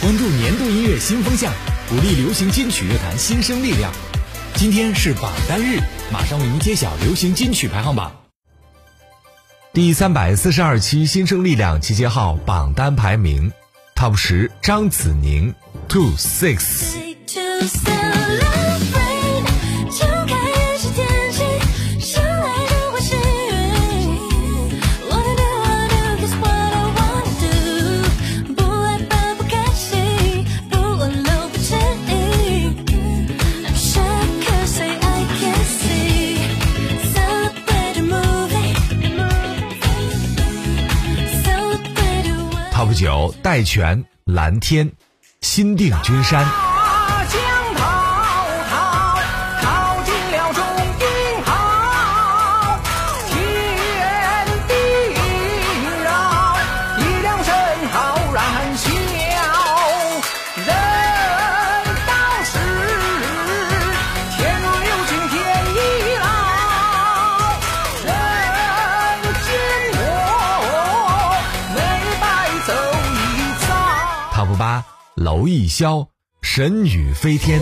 关注年度音乐新风向，鼓励流行金曲乐坛新生力量。今天是榜单日，马上为您揭晓流行金曲排行榜。第三百四十二期新生力量集结号榜单排名，Top 十张子宁，Two Six。不久戴荃蓝天，心定君山。八娄艺潇，神女飞天。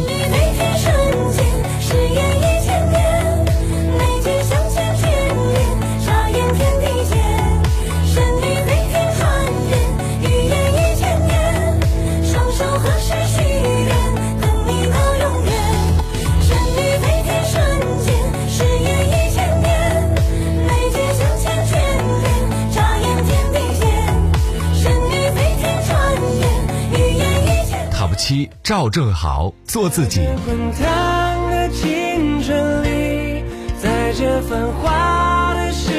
七赵正豪做自己。滚烫的青春里在这繁华的世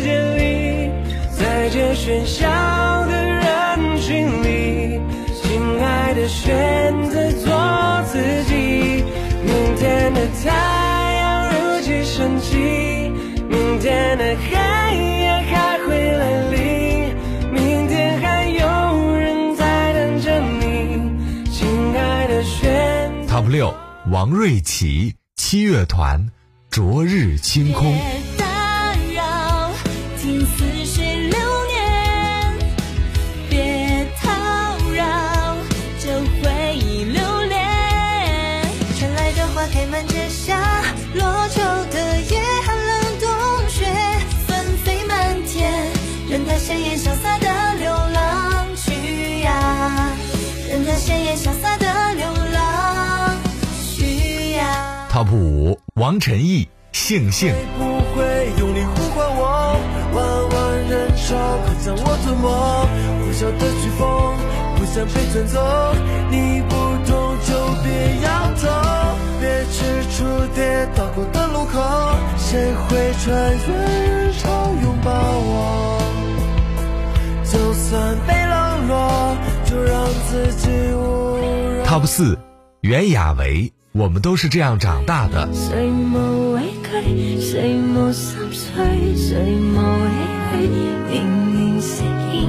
界里，在这喧嚣的人群里，亲爱的，选择做自己。明天的太 W 六，王瑞琪七乐团，昨日清空。落，就让自己无扰。Top 四，袁娅维。我们都是这样长大的。谁无畏惧，谁无心碎，谁无唏嘘，年年适应，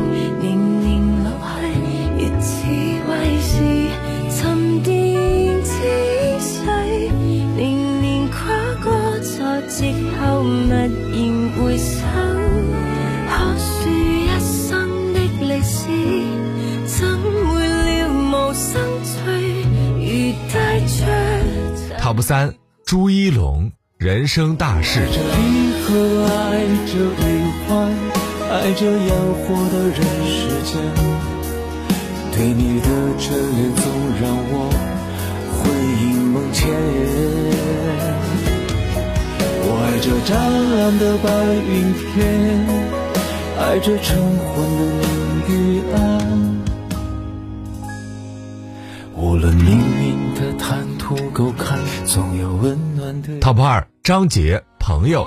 Top 三，朱一龙，人生大事。爱着离合，爱着离欢，爱着烟火的人世间。对你的眷恋，总让我魂萦梦牵。我爱这湛蓝的白云天，爱这晨昏的明与暗。无论命运的坦。Top 二，张杰，朋友。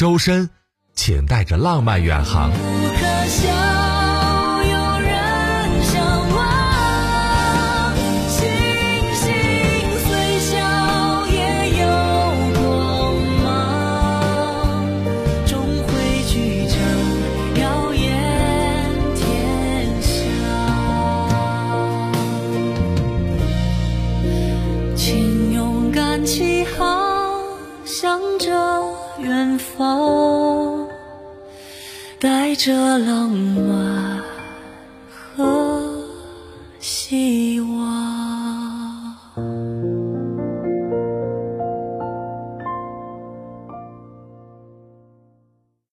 周深请带着浪漫远航。不可笑有人向往星星虽小也有光芒终聚成耀眼天下请勇敢起航向着远方，带着浪漫和希望。